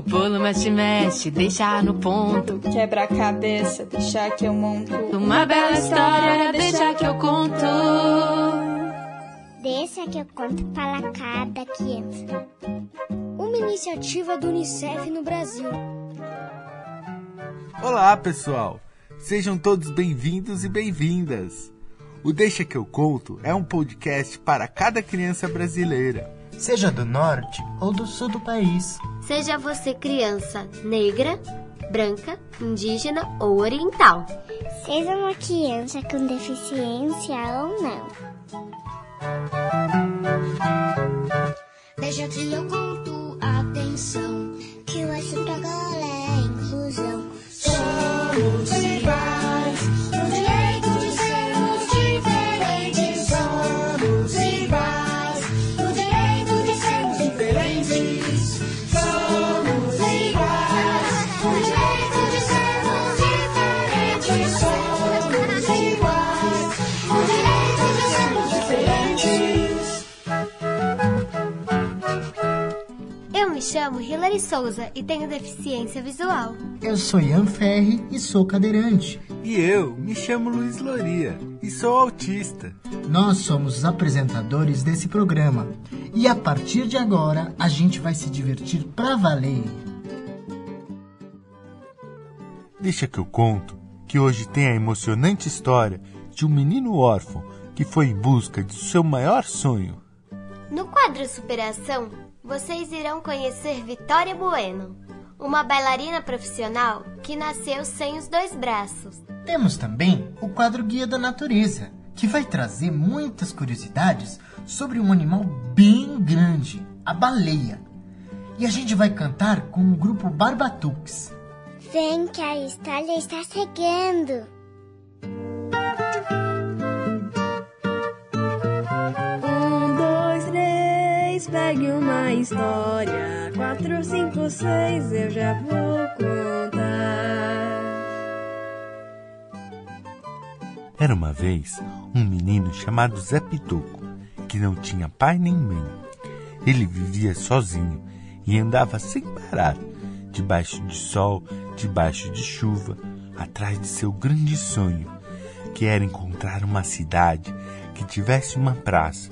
O bolo mexe, mexe, deixa no ponto. Quebra a cabeça, deixa que eu monto. Uma bela história, deixa que eu conto. Deixa que eu conto para cada criança. Uma iniciativa do Unicef no Brasil. Olá, pessoal! Sejam todos bem-vindos e bem-vindas. O Deixa que eu conto é um podcast para cada criança brasileira. Seja do norte ou do sul do país. Seja você criança negra, branca, indígena ou oriental. Seja uma criança com deficiência ou não. Deixa que eu conto, atenção. Que o assunto agora é inclusão. Somos iguais, Hilary Souza e tenho deficiência visual. Eu sou Ian Ferri e sou cadeirante. E eu me chamo Luiz Loria e sou autista. Nós somos os apresentadores desse programa e a partir de agora a gente vai se divertir pra valer. Deixa que eu conto que hoje tem a emocionante história de um menino órfão que foi em busca de seu maior sonho. No quadro Superação, vocês irão conhecer Vitória Bueno, uma bailarina profissional que nasceu sem os dois braços. Temos também o quadro Guia da Natureza, que vai trazer muitas curiosidades sobre um animal bem grande, a baleia. E a gente vai cantar com o grupo Barbatux. Vem que a história está chegando. Pegue uma história. Quatro, cinco, seis, eu já vou contar. Era uma vez um menino chamado Zé Pitoco, que não tinha pai nem mãe. Ele vivia sozinho e andava sem parar, debaixo de sol, debaixo de chuva, atrás de seu grande sonho, que era encontrar uma cidade que tivesse uma praça,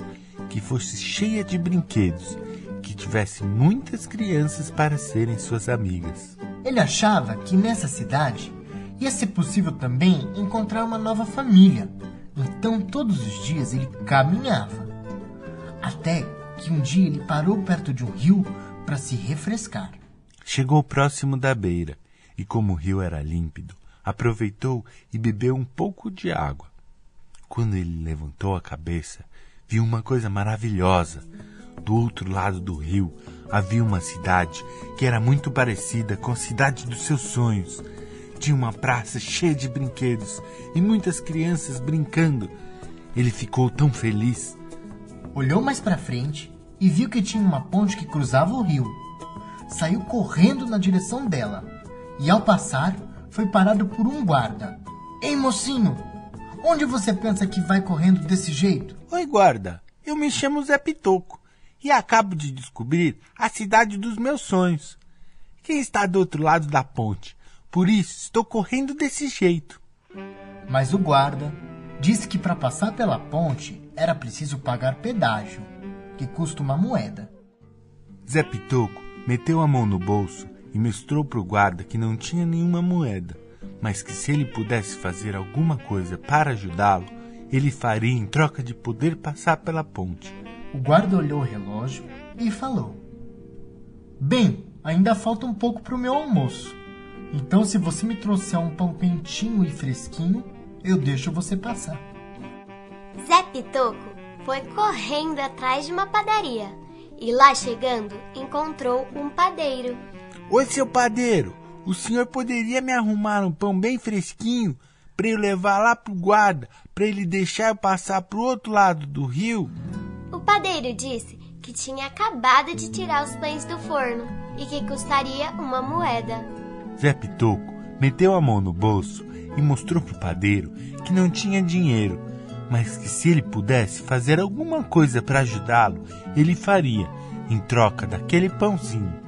que fosse cheia de brinquedos, que tivesse muitas crianças para serem suas amigas. Ele achava que nessa cidade ia ser possível também encontrar uma nova família. Então todos os dias ele caminhava. Até que um dia ele parou perto de um rio para se refrescar. Chegou próximo da beira e, como o rio era límpido, aproveitou e bebeu um pouco de água. Quando ele levantou a cabeça, viu uma coisa maravilhosa. Do outro lado do rio havia uma cidade que era muito parecida com a cidade dos seus sonhos. Tinha uma praça cheia de brinquedos e muitas crianças brincando. Ele ficou tão feliz. Olhou mais para frente e viu que tinha uma ponte que cruzava o rio. Saiu correndo na direção dela e, ao passar, foi parado por um guarda. Ei, mocinho, onde você pensa que vai correndo desse jeito? Oi, guarda. Eu me chamo Zé Pitoco e acabo de descobrir a cidade dos meus sonhos. Quem está do outro lado da ponte? Por isso estou correndo desse jeito. Mas o guarda disse que para passar pela ponte era preciso pagar pedágio, que custa uma moeda. Zé Pitoco meteu a mão no bolso e mostrou para o guarda que não tinha nenhuma moeda, mas que se ele pudesse fazer alguma coisa para ajudá-lo, ele faria em troca de poder passar pela ponte. O guarda olhou o relógio e falou: Bem, ainda falta um pouco para o meu almoço. Então, se você me trouxer um pão quentinho e fresquinho, eu deixo você passar. Zé Pitoco foi correndo atrás de uma padaria e lá chegando encontrou um padeiro. Oi, seu padeiro, o senhor poderia me arrumar um pão bem fresquinho para eu levar lá pro guarda, para ele deixar eu passar pro outro lado do rio? O padeiro disse que tinha acabado de tirar os pães do forno e que custaria uma moeda. Zé Pitoco meteu a mão no bolso e mostrou pro padeiro que não tinha dinheiro, mas que se ele pudesse fazer alguma coisa para ajudá-lo, ele faria, em troca daquele pãozinho.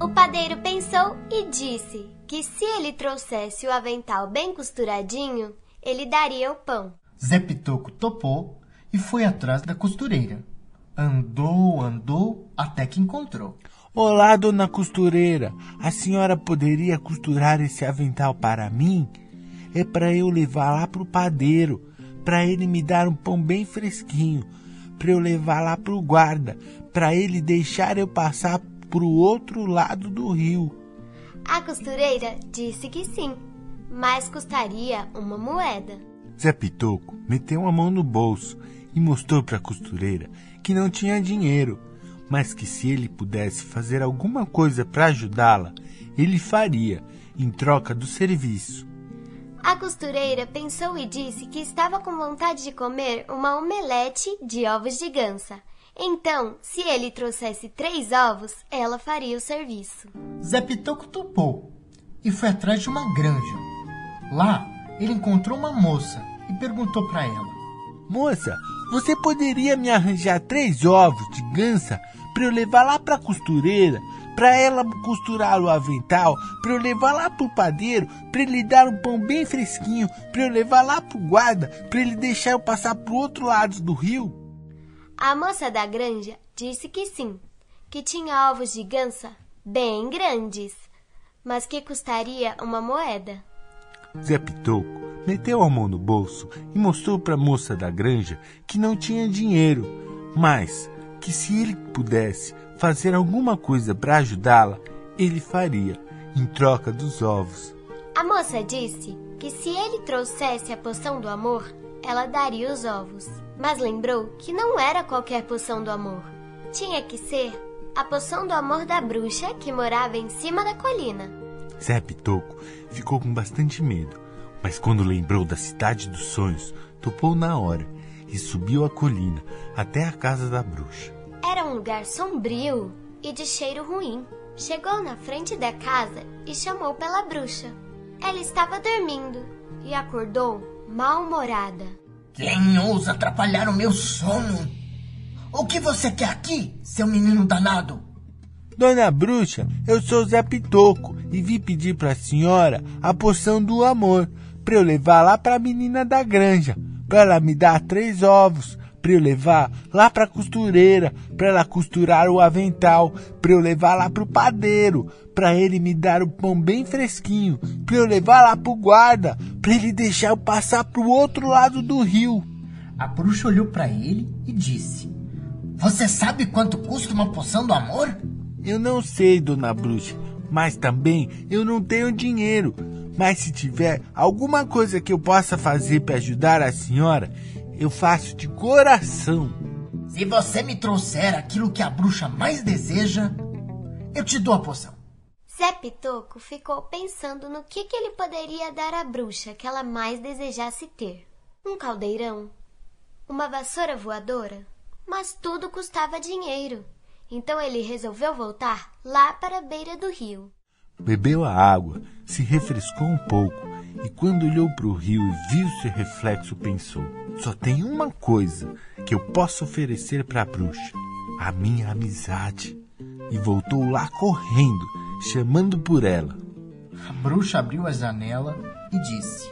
O padeiro pensou e disse que se ele trouxesse o avental bem costuradinho, ele daria o pão. Zé Pitoco topou e foi atrás da costureira. Andou, andou, até que encontrou. Olá, dona costureira. A senhora poderia costurar esse avental para mim? É para eu levar lá pro padeiro, para ele me dar um pão bem fresquinho, para eu levar lá pro guarda, para ele deixar eu passar pro outro lado do rio. A costureira disse que sim, mas custaria uma moeda. Zé Pitoco meteu a mão no bolso e mostrou para a costureira que não tinha dinheiro, mas que se ele pudesse fazer alguma coisa para ajudá-la, ele faria, em troca do serviço. A costureira pensou e disse que estava com vontade de comer uma omelete de ovos de gansa. Então, se ele trouxesse três ovos, ela faria o serviço. Zé Pitoco topou e foi atrás de uma granja. Lá, ele encontrou uma moça e perguntou para ela: Moça, você poderia me arranjar três ovos de gansa para eu levar lá para a costureira, para ela costurar o avental, para eu levar lá para o padeiro, para ele dar um pão bem fresquinho, para eu levar lá para o guarda, para ele deixar eu passar para o outro lado do rio? A moça da granja disse que sim, que tinha ovos de gansa bem grandes, mas que custaria uma moeda. Zé Pitoco meteu a mão no bolso e mostrou para a moça da granja que não tinha dinheiro, mas que se ele pudesse fazer alguma coisa para ajudá-la, ele faria, em troca dos ovos. A moça disse que se ele trouxesse a poção do amor, ela daria os ovos. Mas lembrou que não era qualquer poção do amor. Tinha que ser a poção do amor da bruxa que morava em cima da colina. Zé Pitoco ficou com bastante medo, mas quando lembrou da cidade dos sonhos, topou na hora e subiu a colina até a casa da bruxa. Era um lugar sombrio e de cheiro ruim. Chegou na frente da casa e chamou pela bruxa. Ela estava dormindo e acordou mal-humorada. Quem ousa atrapalhar o meu sono? O que você quer aqui, seu menino danado? Dona Bruxa, eu sou Zé Pitoco e vim pedir para a senhora a poção do amor para eu levar lá para a menina da granja, para ela me dar três ovos, para eu levar lá para a costureira, para ela costurar o avental, para eu levar lá para o padeiro, para ele me dar o pão bem fresquinho, para eu levar lá para o guarda, para ele deixar eu passar para o outro lado do rio. A bruxa olhou para ele e disse: Você sabe quanto custa uma poção do amor? Eu não sei, dona bruxa, mas também eu não tenho dinheiro. Mas se tiver alguma coisa que eu possa fazer para ajudar a senhora, eu faço de coração. Se você me trouxer aquilo que a bruxa mais deseja, eu te dou a poção. Zé Pitoco ficou pensando no que, que ele poderia dar à bruxa que ela mais desejasse ter. Um caldeirão? Uma vassoura voadora? Mas tudo custava dinheiro. Então ele resolveu voltar lá para a beira do rio. Bebeu a água, se refrescou um pouco e, quando olhou para o rio e viu seu reflexo, pensou: só tem uma coisa que eu posso oferecer para a bruxa: a minha amizade. E voltou lá correndo, chamando por ela. A bruxa abriu a janela e disse: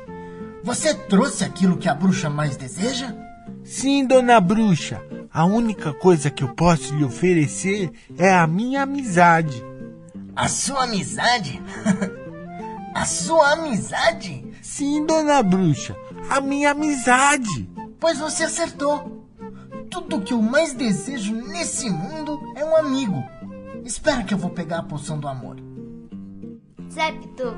Você trouxe aquilo que a bruxa mais deseja? Sim, dona bruxa. A única coisa que eu posso lhe oferecer é a minha amizade. A sua amizade? a sua amizade? Sim, dona bruxa, a minha amizade. Pois você acertou. Tudo que eu mais desejo nesse mundo é um amigo. Espera que eu vou pegar a poção do amor. Zé Pitoco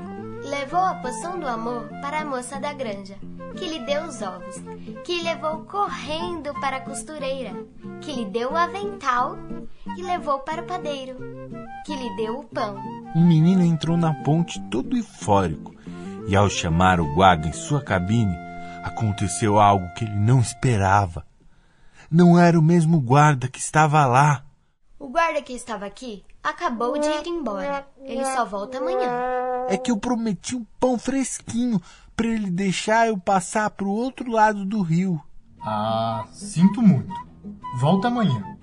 levou a poção do amor para a moça da granja, que lhe deu os ovos, que levou correndo para a costureira, que lhe deu o avental e levou para o padeiro, que lhe deu o pão. Um menino entrou na ponte todo eufórico e, ao chamar o guarda em sua cabine, aconteceu algo que ele não esperava. Não era o mesmo guarda que estava lá. O guarda que estava aqui acabou de ir embora. Ele só volta amanhã. É que eu prometi um pão fresquinho para ele deixar eu passar para o outro lado do rio. Ah, sinto muito. Volta amanhã.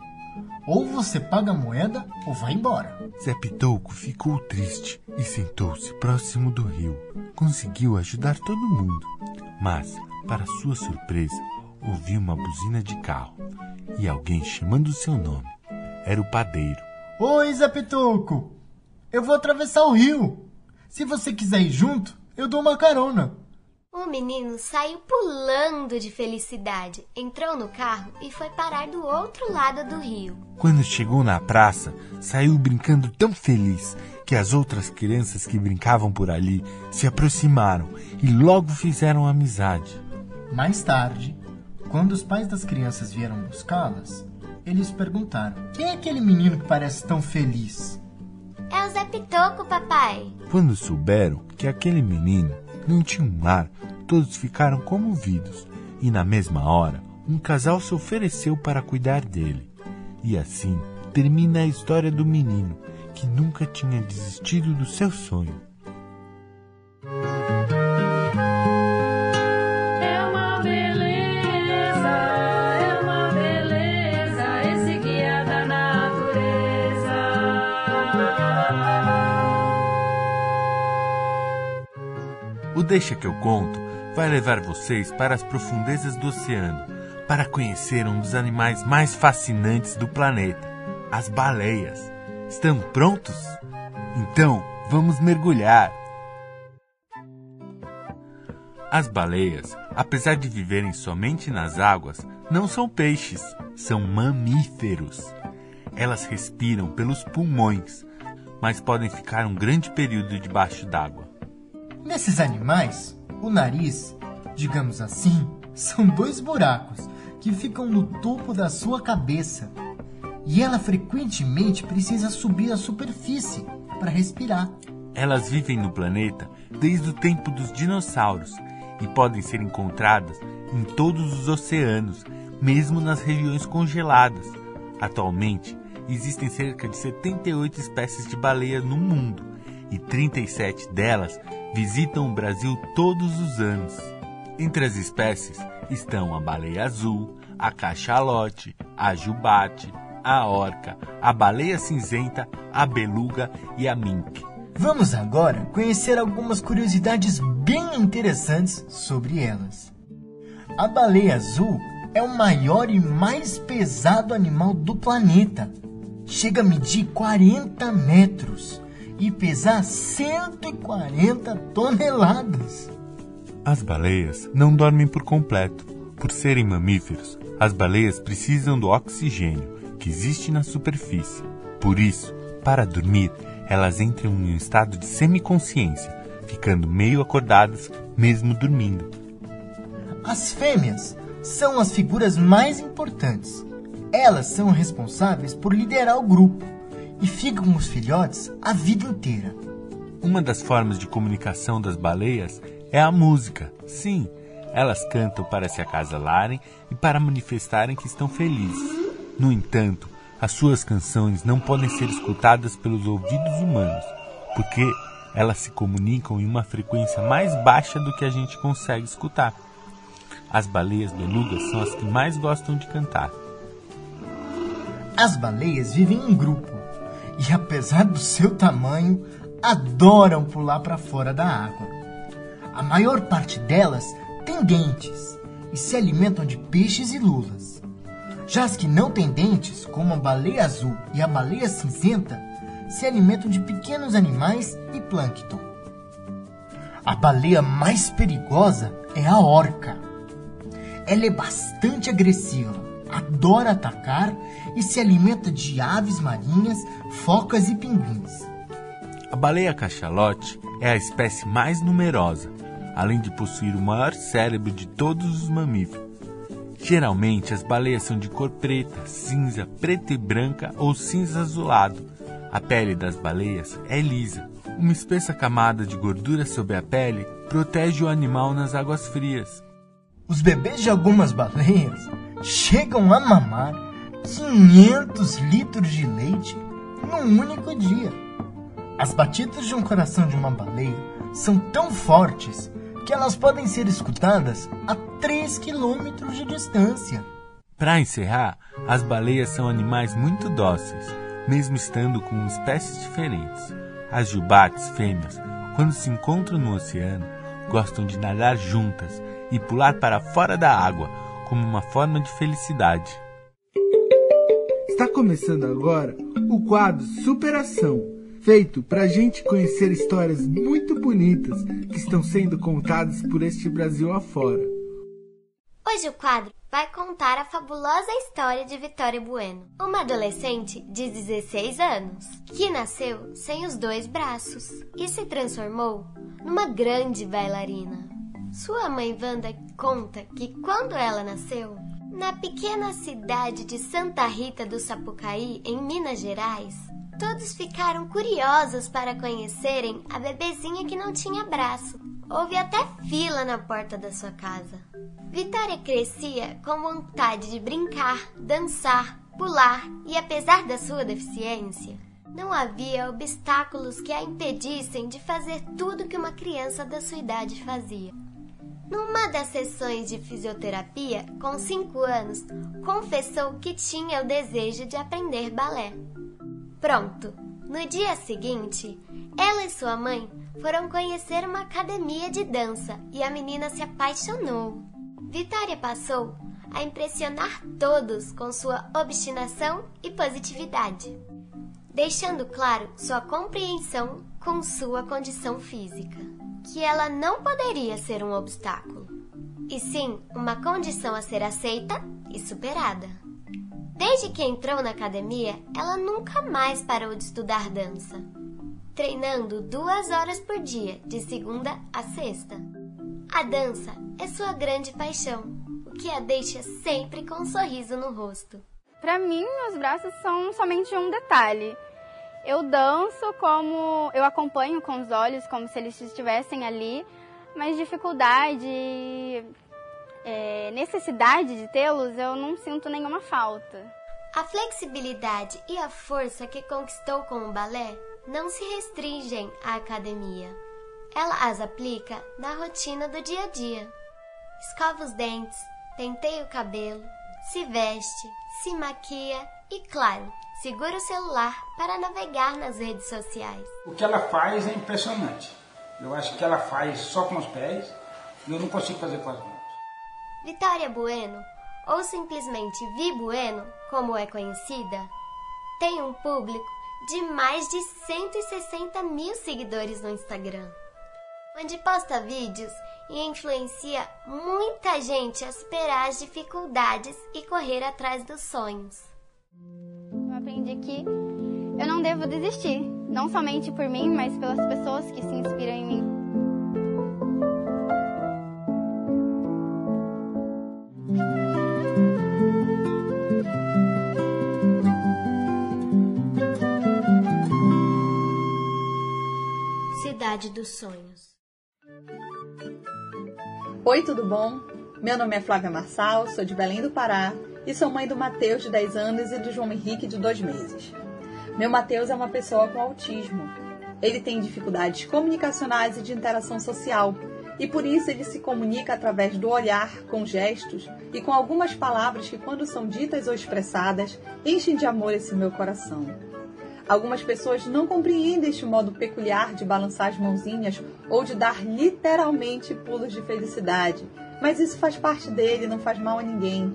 Ou você paga a moeda ou vai embora. Zé Pitoco ficou triste e sentou-se próximo do rio. Conseguiu ajudar todo mundo, mas, para sua surpresa, ouviu uma buzina de carro e alguém chamando seu nome. Era o padeiro. Oi, Zé Pitoco! Eu vou atravessar o rio. Se você quiser ir junto, eu dou uma carona. O menino saiu pulando de felicidade, entrou no carro e foi parar do outro lado do rio. Quando chegou na praça, saiu brincando tão feliz que as outras crianças que brincavam por ali se aproximaram e logo fizeram amizade. Mais tarde, quando os pais das crianças vieram buscá-las, eles perguntaram: Quem é aquele menino que parece tão feliz? É o Zé Pitoco, papai. Quando souberam que aquele menino não tinha um lar, todos ficaram comovidos e, na mesma hora, um casal se ofereceu para cuidar dele. E assim termina a história do menino que nunca tinha desistido do seu sonho. Deixa que eu conto vai levar vocês para as profundezas do oceano para conhecer um dos animais mais fascinantes do planeta, as baleias. Estão prontos? Então, vamos mergulhar. As baleias, apesar de viverem somente nas águas, não são peixes, são mamíferos. Elas respiram pelos pulmões, mas podem ficar um grande período debaixo d'água. Nesses animais, o nariz, digamos assim, são dois buracos que ficam no topo da sua cabeça. E ela frequentemente precisa subir à superfície para respirar. Elas vivem no planeta desde o tempo dos dinossauros e podem ser encontradas em todos os oceanos, mesmo nas regiões congeladas. Atualmente, existem cerca de 78 espécies de baleias no mundo e 37 delas visitam o Brasil todos os anos. Entre as espécies estão a baleia azul, a cachalote, a jubarte, a orca, a baleia cinzenta, a beluga e a mink. Vamos agora conhecer algumas curiosidades bem interessantes sobre elas. A baleia azul é o maior e mais pesado animal do planeta. Chega a medir 40 metros e pesar 140 toneladas. As baleias não dormem por completo. Por serem mamíferos, as baleias precisam do oxigênio que existe na superfície. Por isso, para dormir, elas entram em um estado de semiconsciência, ficando meio acordadas mesmo dormindo. As fêmeas são as figuras mais importantes. Elas são responsáveis por liderar o grupo e ficam com os filhotes a vida inteira. Uma das formas de comunicação das baleias é a música. Sim, elas cantam para se acasalarem e para manifestarem que estão felizes. No entanto, as suas canções não podem ser escutadas pelos ouvidos humanos, porque elas se comunicam em uma frequência mais baixa do que a gente consegue escutar. As baleias belugas são as que mais gostam de cantar. As baleias vivem em grupo e, apesar do seu tamanho, adoram pular para fora da água. A maior parte delas tem dentes e se alimentam de peixes e lulas. Já as que não têm dentes, como a baleia azul e a baleia cinzenta, se alimentam de pequenos animais e plâncton. A baleia mais perigosa é a orca. Ela é bastante agressiva, adora atacar e se alimenta de aves marinhas, focas e pinguins. A baleia cachalote é a espécie mais numerosa, além de possuir o maior cérebro de todos os mamíferos. Geralmente as baleias são de cor preta, cinza, preta e branca ou cinza azulado. A pele das baleias é lisa. Uma espessa camada de gordura sobre a pele protege o animal nas águas frias. Os bebês de algumas baleias chegam a mamar 500 litros de leite num único dia. As batidas de um coração de uma baleia são tão fortes que elas podem ser escutadas a 3 quilômetros de distância. Para encerrar, As baleias são animais muito dóceis, mesmo estando com espécies diferentes. As jubates fêmeas, quando se encontram no oceano, gostam de nadar juntas e pular para fora da água como uma forma de felicidade. Está começando agora o quadro Superação, feito para a gente conhecer histórias muito bonitas que estão sendo contadas por este Brasil afora. Hoje o quadro vai contar a fabulosa história de Vitória Bueno, uma adolescente de 16 anos, que nasceu sem os dois braços e se transformou numa grande bailarina. Sua mãe Wanda conta que quando ela nasceu, na pequena cidade de Santa Rita do Sapucaí, em Minas Gerais, todos ficaram curiosos para conhecerem a bebezinha que não tinha braço. Houve até fila na porta da sua casa. Vitória crescia com vontade de brincar, dançar, pular e, apesar da sua deficiência, não havia obstáculos que a impedissem de fazer tudo que uma criança da sua idade fazia. Numa das sessões de fisioterapia, com cinco anos, confessou que tinha o desejo de aprender balé. Pronto! No dia seguinte, ela e sua mãe foram conhecer uma academia de dança e a menina se apaixonou. Vitória passou a impressionar todos com sua obstinação e positividade, deixando claro sua compreensão com sua condição física que ela não poderia ser um obstáculo, e sim uma condição a ser aceita e superada. Desde que entrou na academia, ela nunca mais parou de estudar dança, treinando duas horas por dia, de segunda a sexta. A dança é sua grande paixão, o que a deixa sempre com um sorriso no rosto. Para mim, os braços são somente um detalhe. Eu danço como eu acompanho com os olhos, como se eles estivessem ali, mas dificuldade, é, necessidade de tê-los, eu não sinto nenhuma falta. A flexibilidade e a força que conquistou com o balé não se restringem à academia. Ela as aplica na rotina do dia a dia. Escova os dentes, penteia o cabelo, se veste, se maquia e, claro, segura o celular para navegar nas redes sociais. O que ela faz é impressionante. Eu acho que ela faz só com os pés e eu não consigo fazer com as mãos. Vitória Bueno, ou simplesmente Vi Bueno, como é conhecida, tem um público de mais de 160 mil seguidores no Instagram, onde posta vídeos e influencia muita gente a superar as dificuldades e correr atrás dos sonhos que eu não devo desistir, não somente por mim, mas pelas pessoas que se inspiram em mim. Cidade dos Sonhos. Oi, tudo bom? Meu nome é Flávia Marçal, sou de Belém do Pará e sou mãe do Matheus, de 10 anos, e do João Henrique, de 2 meses. Meu Matheus é uma pessoa com autismo. Ele tem dificuldades comunicacionais e de interação social, e por isso ele se comunica através do olhar, com gestos e com algumas palavras que, quando são ditas ou expressadas, enchem de amor esse meu coração. Algumas pessoas não compreendem este modo peculiar de balançar as mãozinhas ou de dar literalmente pulos de felicidade, mas isso faz parte dele, não faz mal a ninguém.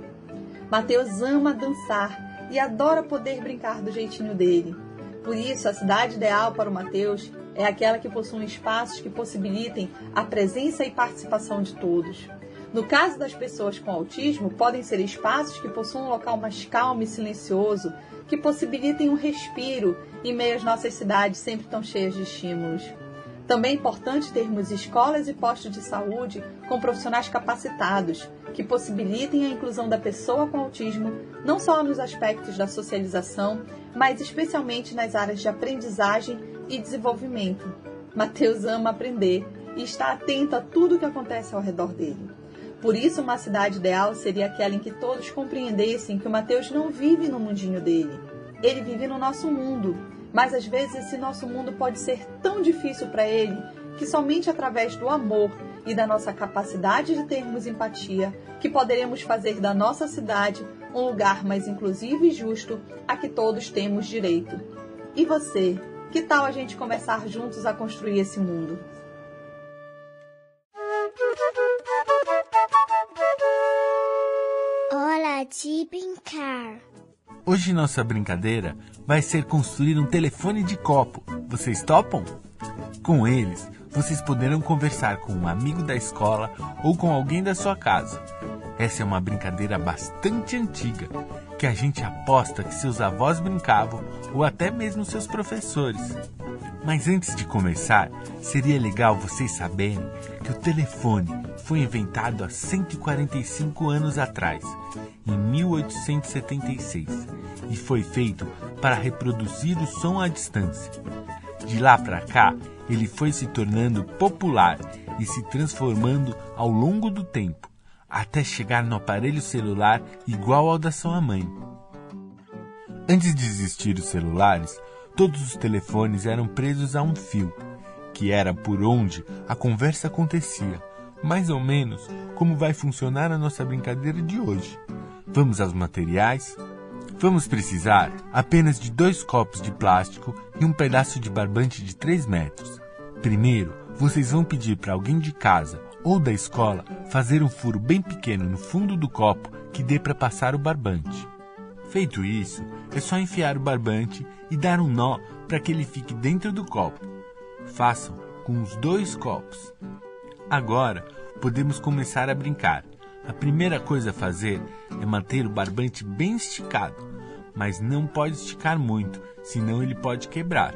Mateus ama dançar e adora poder brincar do jeitinho dele. Por isso, a cidade ideal para o Mateus é aquela que possui espaços que possibilitem a presença e participação de todos. No caso das pessoas com autismo, podem ser espaços que possuam um local mais calmo e silencioso, que possibilitem um respiro em meio às nossas cidades sempre tão cheias de estímulos. Também é importante termos escolas e postos de saúde com profissionais capacitados, que possibilitem a inclusão da pessoa com autismo, não só nos aspectos da socialização, mas especialmente nas áreas de aprendizagem e desenvolvimento. Mateus ama aprender e está atento a tudo o que acontece ao redor dele. Por isso, uma cidade ideal seria aquela em que todos compreendessem que o Mateus não vive no mundinho dele. Ele vive no nosso mundo, mas às vezes esse nosso mundo pode ser tão difícil para ele que somente através do amor e da nossa capacidade de termos empatia que poderemos fazer da nossa cidade um lugar mais inclusivo e justo a que todos temos direito. E você, que tal a gente começar juntos a construir esse mundo? Hora de brincar. Hoje nossa brincadeira vai ser construir um telefone de copo. Vocês topam? Com eles, vocês poderão conversar com um amigo da escola ou com alguém da sua casa. Essa é uma brincadeira bastante antiga, que a gente aposta que seus avós brincavam ou até mesmo seus professores. Mas antes de começar, seria legal vocês saberem que o telefone foi inventado há 145 anos atrás, em 1876, e foi feito para reproduzir o som à distância. De lá para cá, ele foi se tornando popular e se transformando ao longo do tempo, até chegar no aparelho celular igual ao da sua mãe. Antes de existir os celulares, todos os telefones eram presos a um fio, que era por onde a conversa acontecia, mais ou menos como vai funcionar a nossa brincadeira de hoje. Vamos aos materiais? Vamos precisar apenas de dois copos de plástico e um pedaço de barbante de 3 metros. Primeiro, vocês vão pedir para alguém de casa ou da escola fazer um furo bem pequeno no fundo do copo que dê para passar o barbante. Feito isso, é só enfiar o barbante e dar um nó para que ele fique dentro do copo. Façam com os dois copos. Agora podemos começar a brincar. A primeira coisa a fazer é manter o barbante bem esticado, mas não pode esticar muito, senão ele pode quebrar.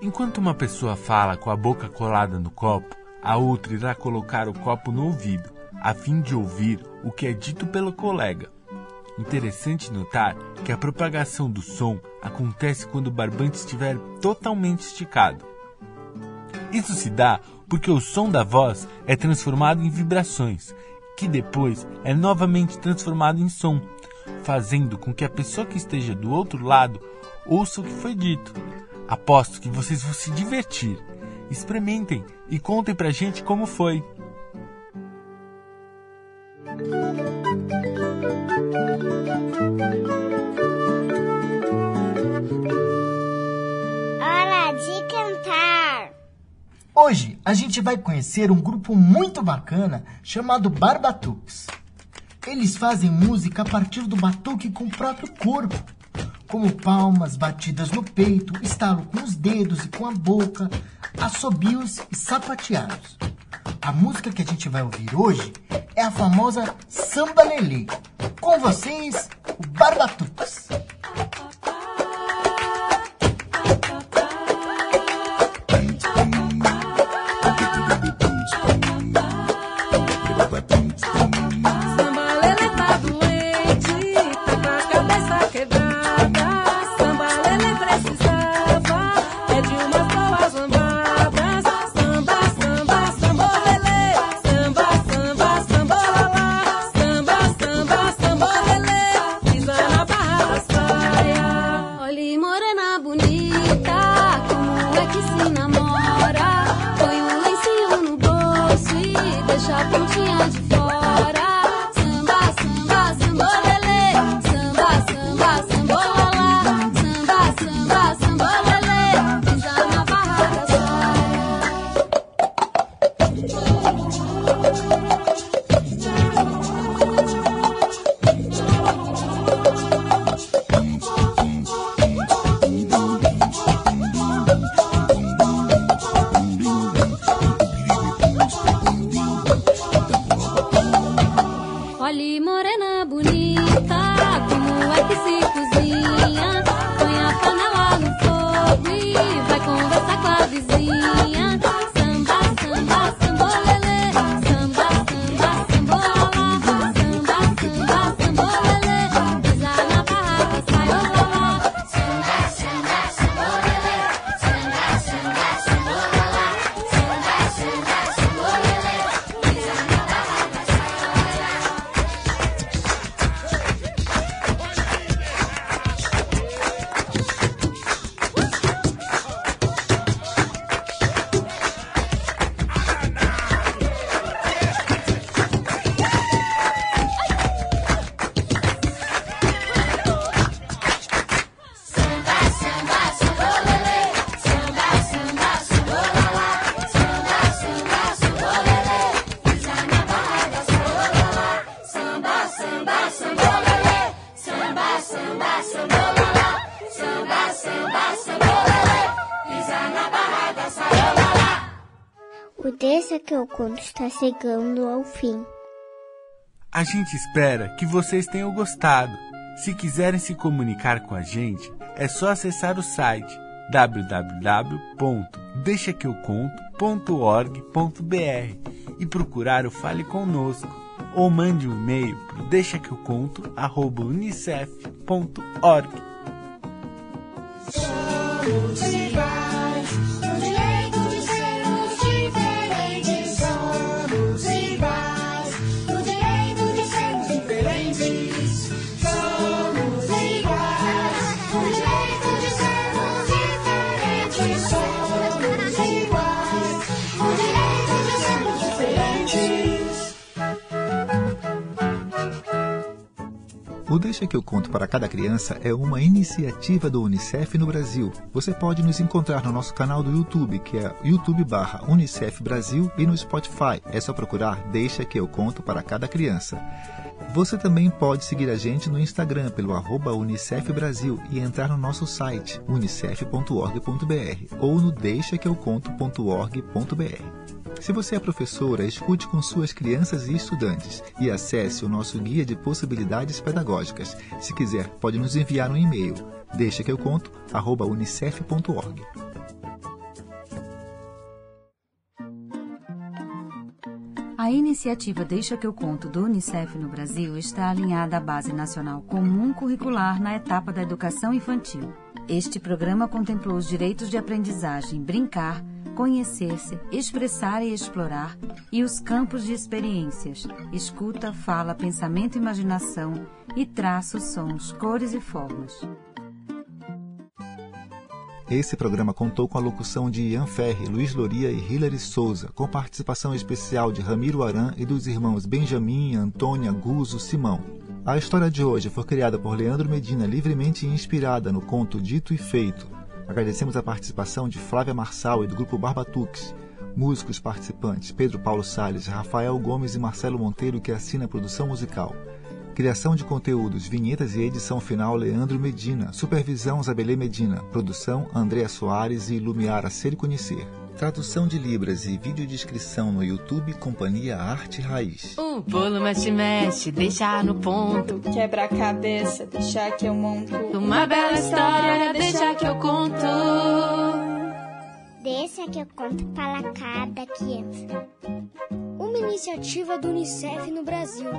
Enquanto uma pessoa fala com a boca colada no copo, a outra irá colocar o copo no ouvido, a fim de ouvir o que é dito pelo colega. Interessante notar que a propagação do som acontece quando o barbante estiver totalmente esticado. Isso se dá porque o som da voz é transformado em vibrações, que depois é novamente transformado em som, fazendo com que a pessoa que esteja do outro lado ouça o que foi dito. Aposto que vocês vão se divertir. Experimentem e contem pra gente como foi. Hora de cantar. Hoje a gente vai conhecer um grupo muito bacana chamado Barbatuques. Eles fazem música a partir do batuque com o próprio corpo, como palmas batidas no peito, estalo com os dedos e com a boca, assobios e sapateados. A música que a gente vai ouvir hoje é a famosa Samba Lelê. Com vocês, o Barbatuques. Conto está chegando ao fim. A gente espera que vocês tenham gostado. Se quiserem se comunicar com a gente, é só acessar o site www.deixaqueuconto.org.br e procurar o Fale Conosco ou mande um e-mail para deixaqueuconto@unicef.org. Somos Deixa que eu conto para cada criança é uma iniciativa do UNICEF no Brasil. Você pode nos encontrar no nosso canal do YouTube, que é YouTube barra Unicef Brasil, e no Spotify. É só procurar Deixa que eu conto para cada criança. Você também pode seguir a gente no Instagram pelo arroba Unicef Brasil e entrar no nosso site unicef.org.br ou no deixaqueuconto.org.br. Se você é professora, escute com suas crianças e estudantes e acesse o nosso guia de possibilidades pedagógicas. Se quiser, pode nos enviar um e-mail. Deixa que eu conto, arroba unicef.org. A iniciativa Deixa que eu conto do Unicef no Brasil está alinhada à Base Nacional Comum Curricular na etapa da educação infantil. Este programa contemplou os direitos de aprendizagem, brincar, conhecer-se, expressar e explorar, e os campos de experiências, escuta, fala, pensamento e imaginação, e traços, sons, cores e formas. Esse programa contou com a locução de Ian Ferri, Luiz Loria e Hilary Souza, com participação especial de Ramiro Aran e dos irmãos Benjamin, Antônia, Guzo, Simão. A história de hoje foi criada por Leandro Medina, livremente inspirada no conto Dito e Feito. Agradecemos a participação de Flávia Marçal e do grupo Barbatux. Músicos participantes Pedro Paulo Sales, Rafael Gomes e Marcelo Monteiro, que assina a produção musical. Criação de conteúdos, vinhetas e edição final Leandro Medina. Supervisão Zabelê Medina. Produção Andréa Soares e Lumiara Ser e Conhecer. Tradução de Libras e videodescrição no YouTube Companhia Arte Raiz. O bolo mexe, mexe, deixar no ponto. Quebra a cabeça, deixar que eu monto. Uma bela história, deixa que eu conto. Deixa que eu conto para cada criança. Uma iniciativa do Unicef no Brasil.